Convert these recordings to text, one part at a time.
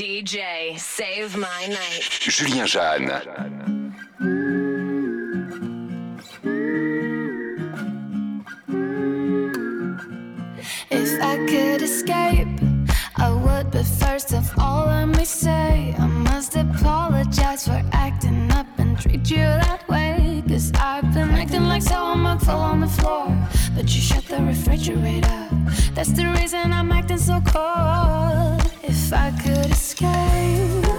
DJ, save my night. Julien Jeanne. If I could escape, I would. But first of all, let me say I must apologize for acting up and treat you that way. Cause I've been acting like someone might fall on the floor. But you shut the refrigerator. That's the reason I'm acting so cold. If I could escape.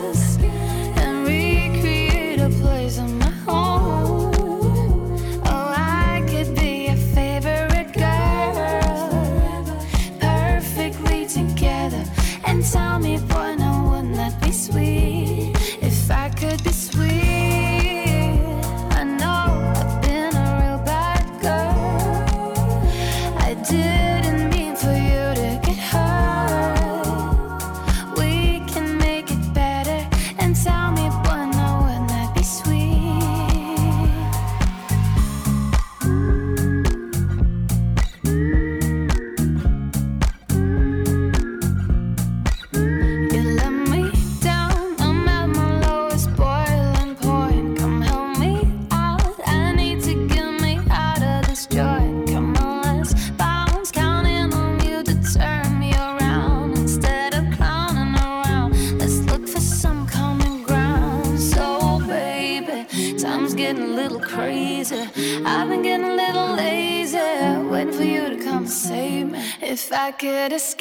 escape.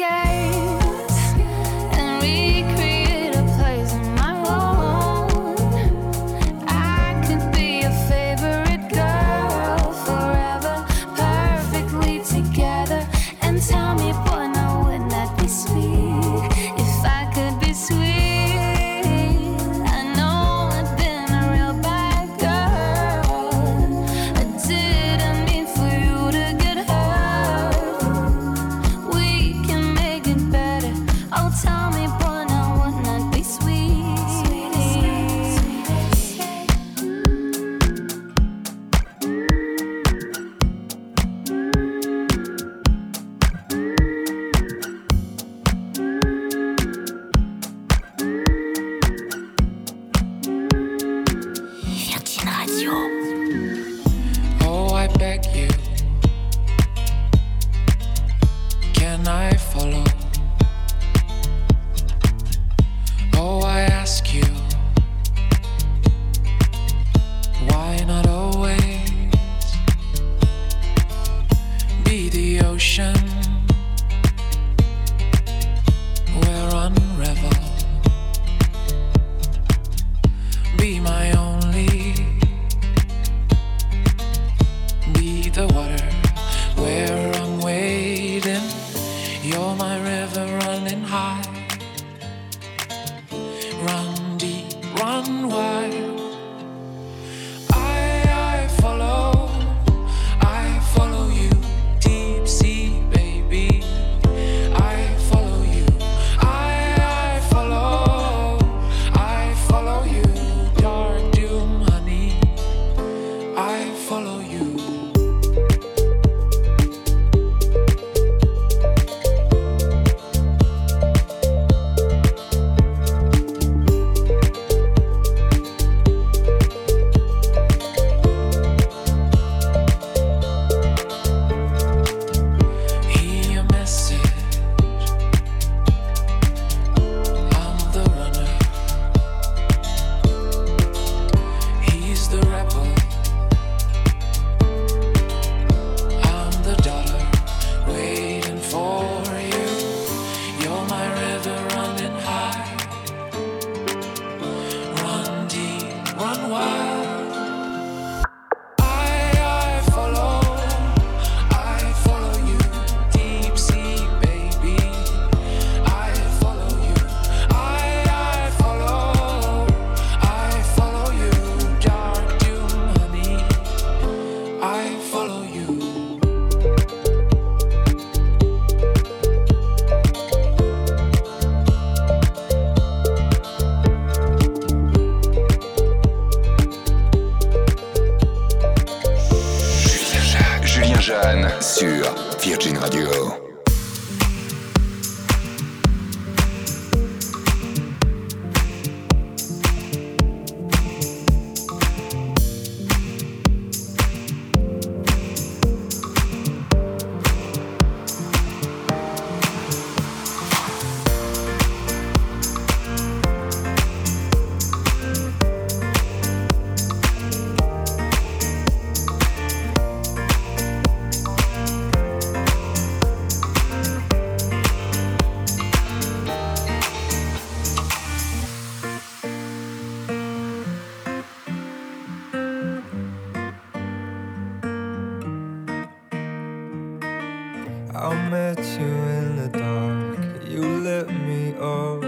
met you in the dark. You lit me up.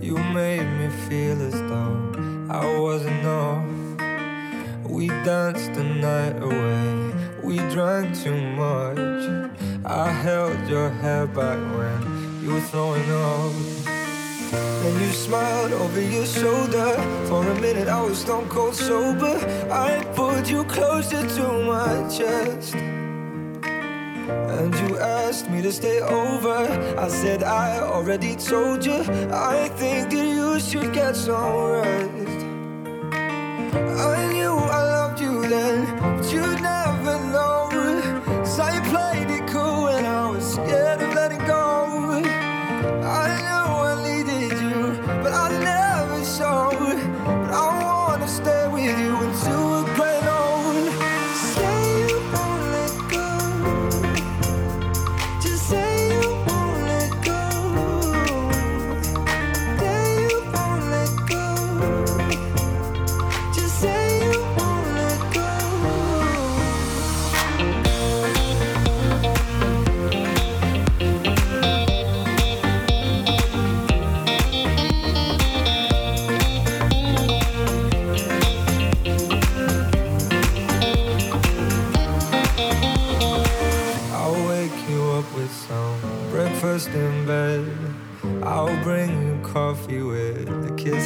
You made me feel as though I was enough. We danced the night away. We drank too much. I held your hair back when you were throwing up. And you smiled over your shoulder. For a minute, I was stone cold sober. I pulled you closer to my chest. And you asked me to stay over. I said, I already told you. I think that you should get some rest. I knew I loved you then, but you'd never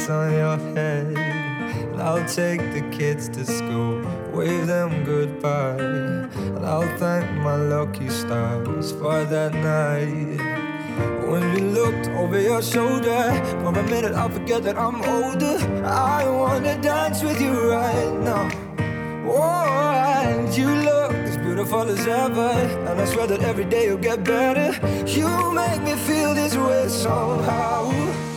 on your head. And I'll take the kids to school, wave them goodbye. And I'll thank my lucky stars for that night. When you looked over your shoulder, for a minute I forget that I'm older. I wanna dance with you right now. Oh, and you look as beautiful as ever. And I swear that every day you'll get better. You make me feel this way somehow.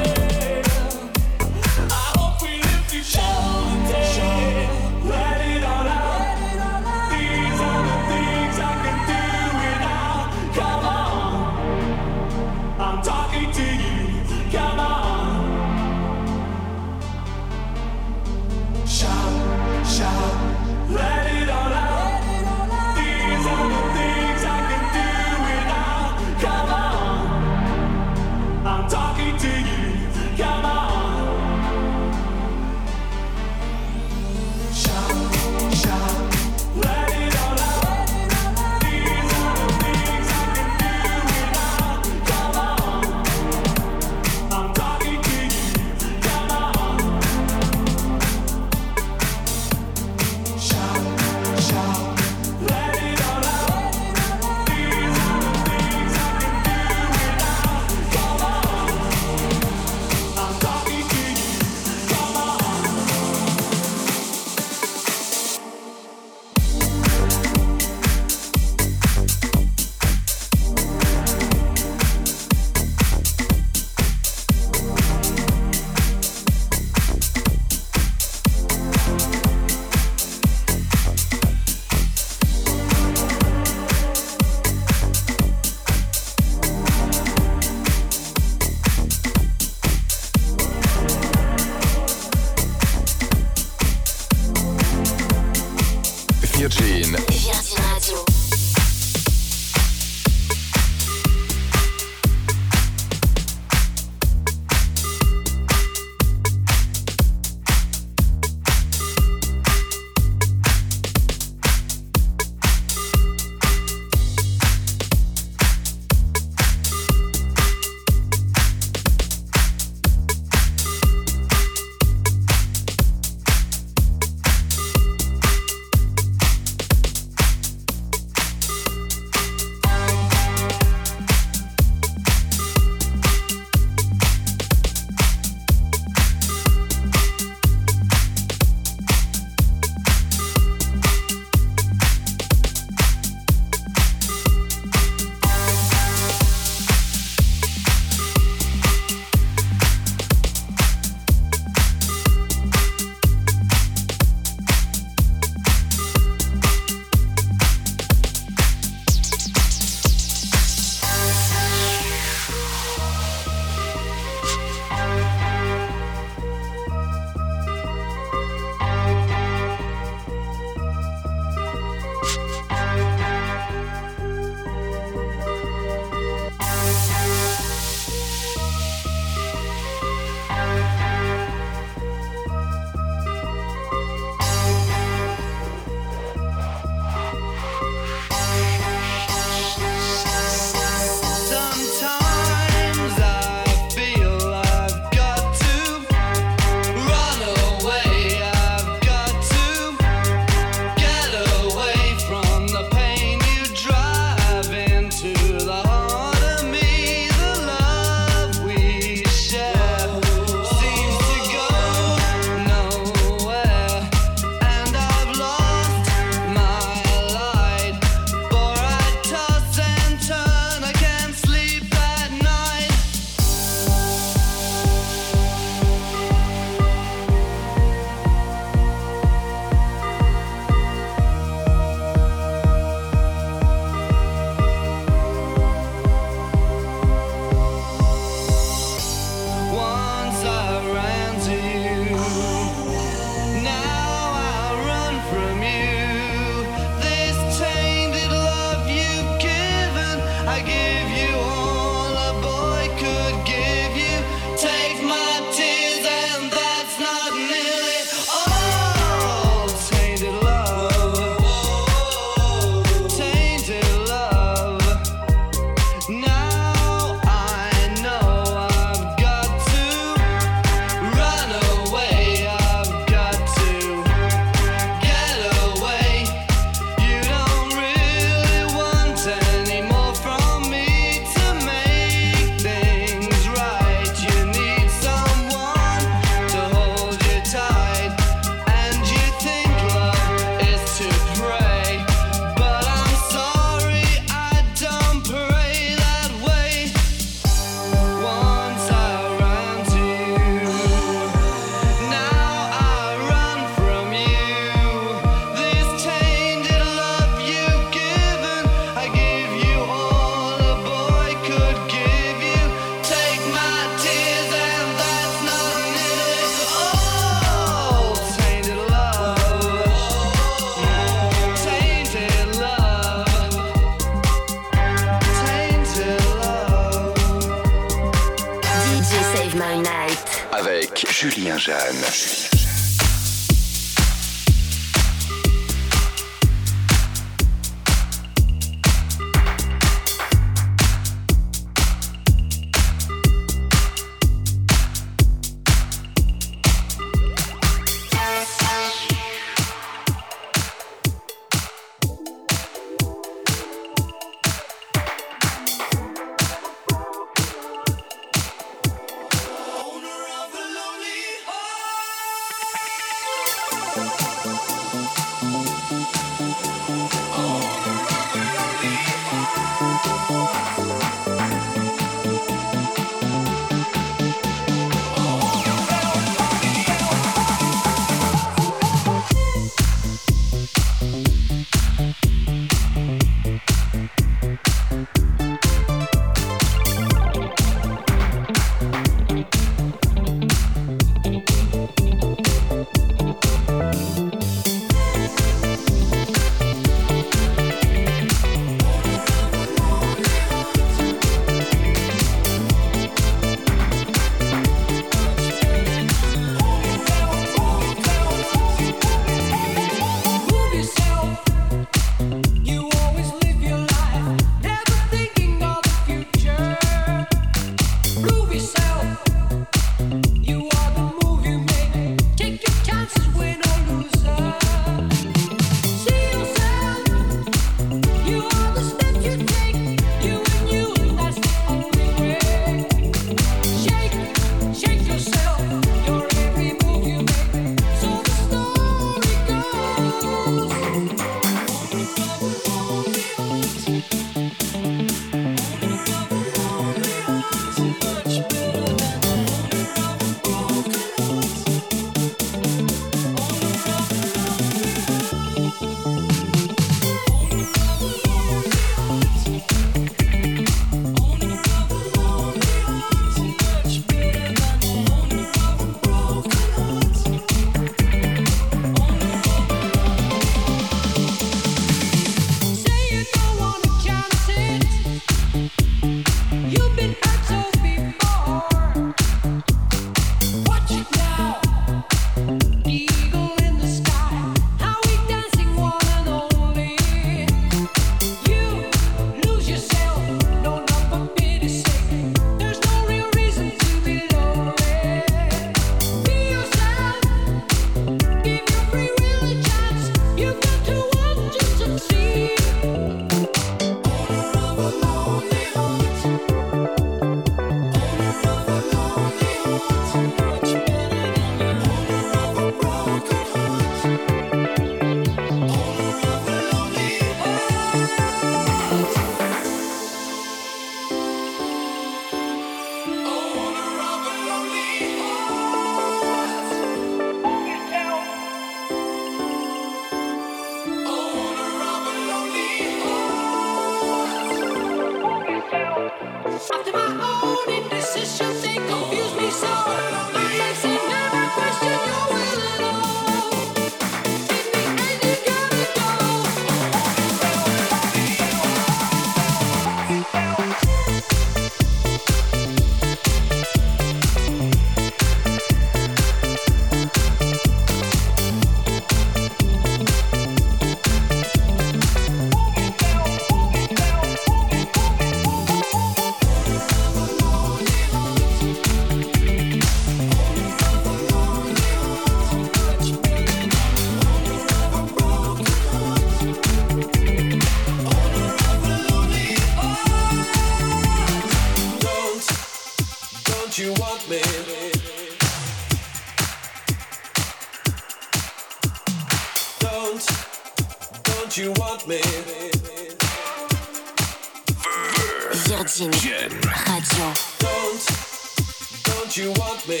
you want me.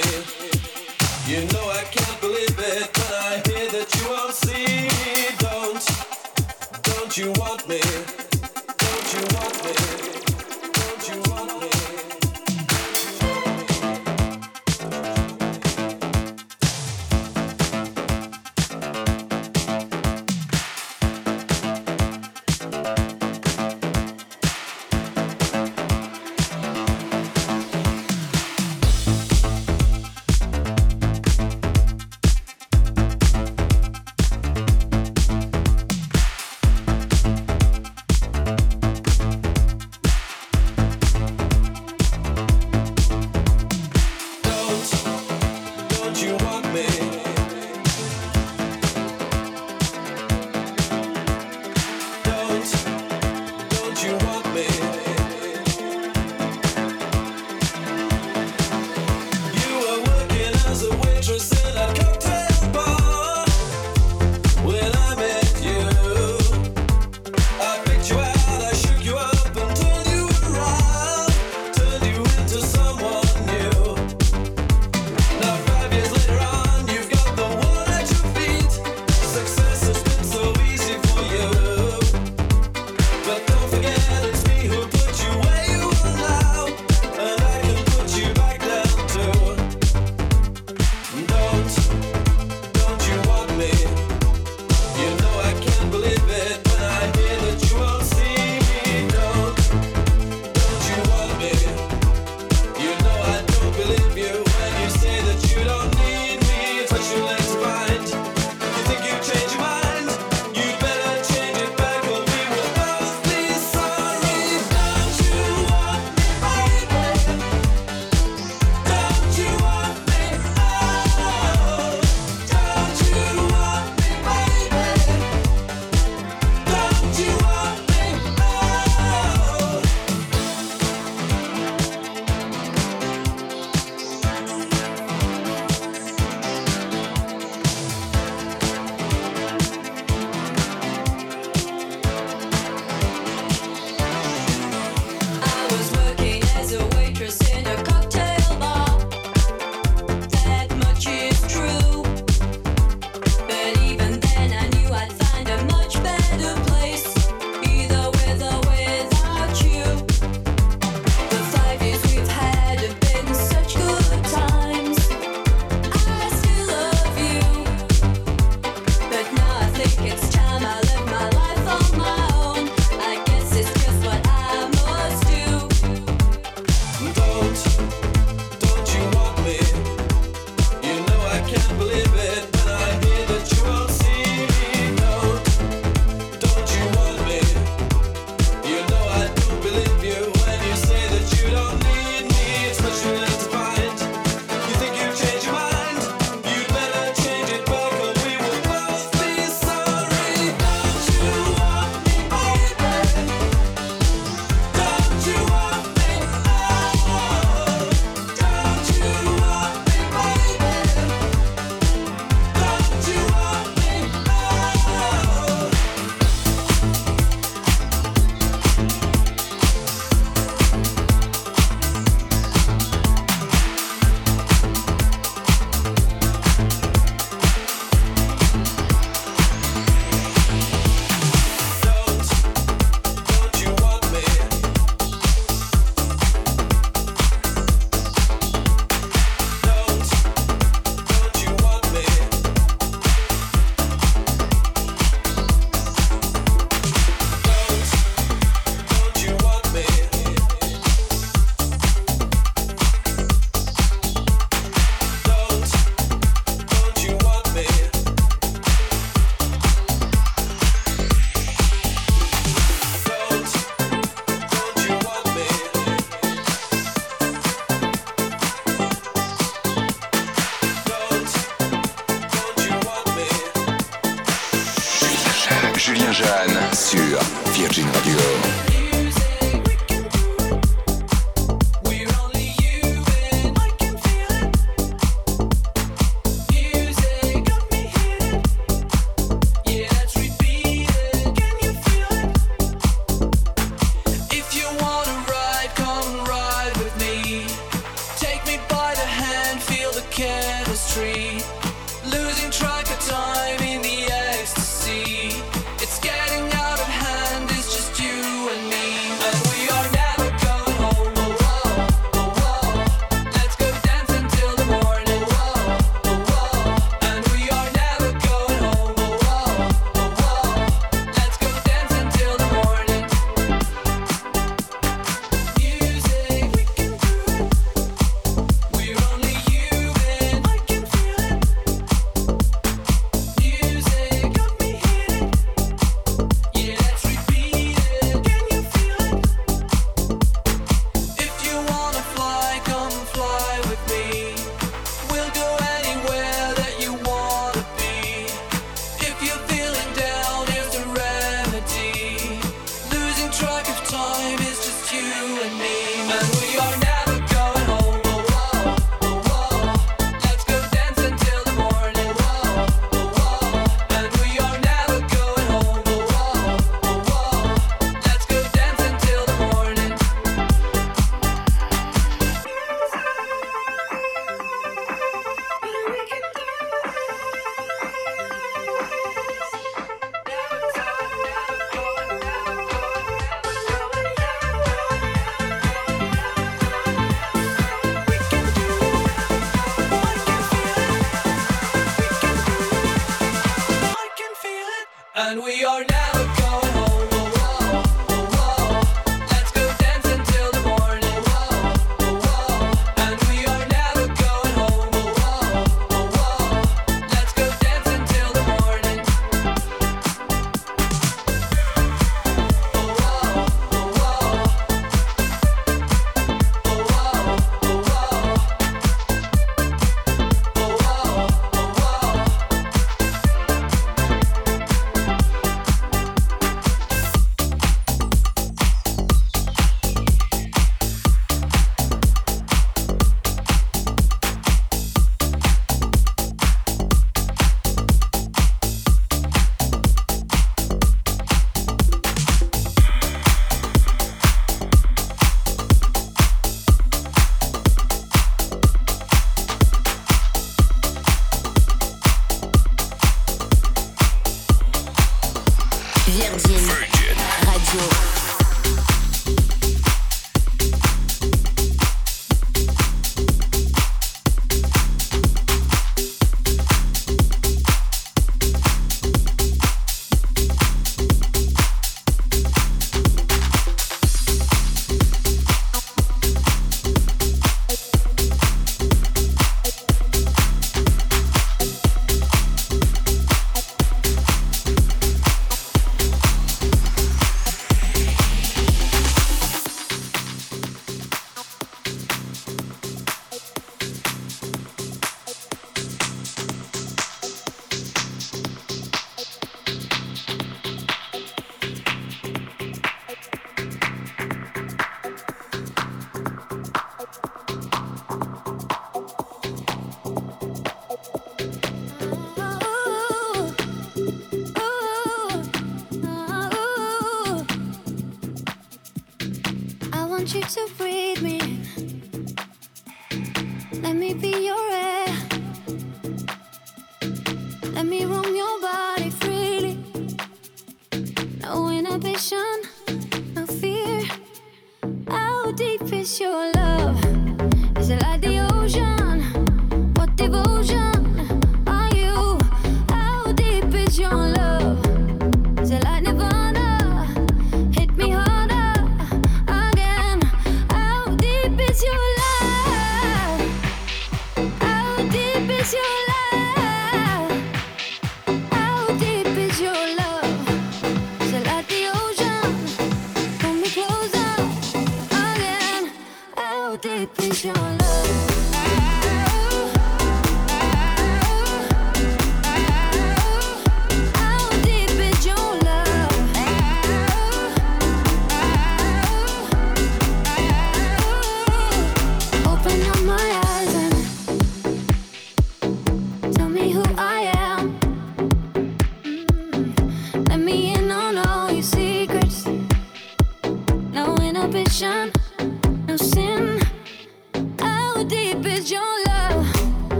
You know I can't believe it, but I.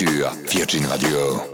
Virgin Radio.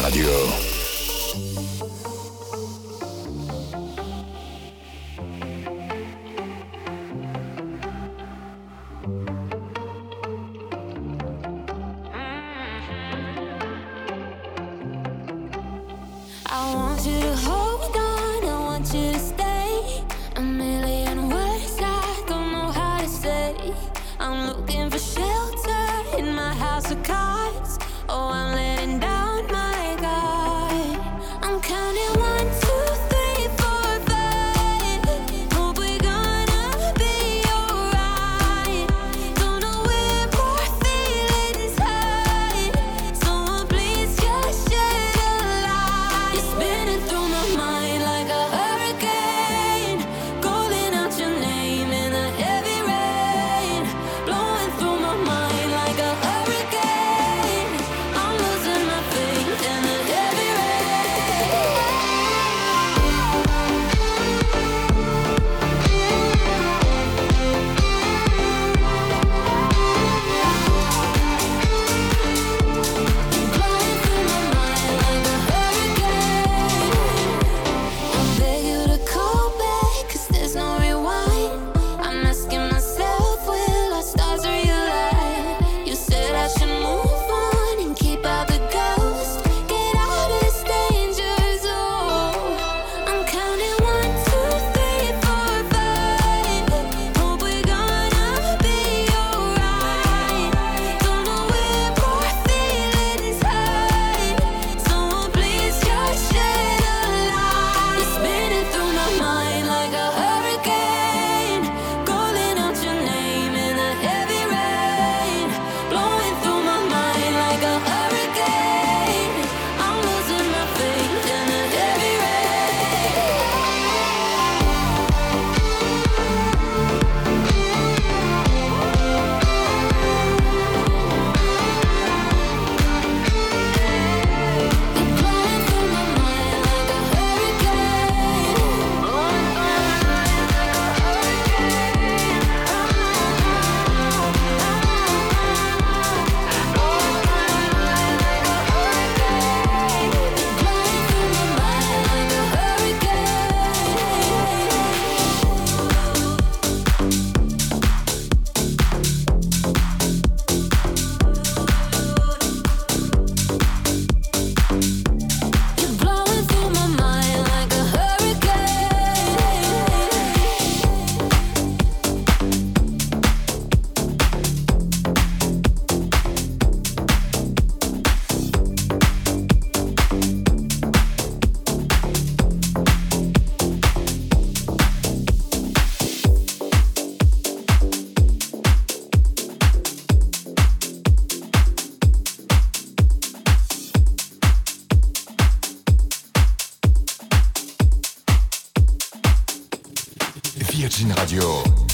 Radio. Virgin Radio.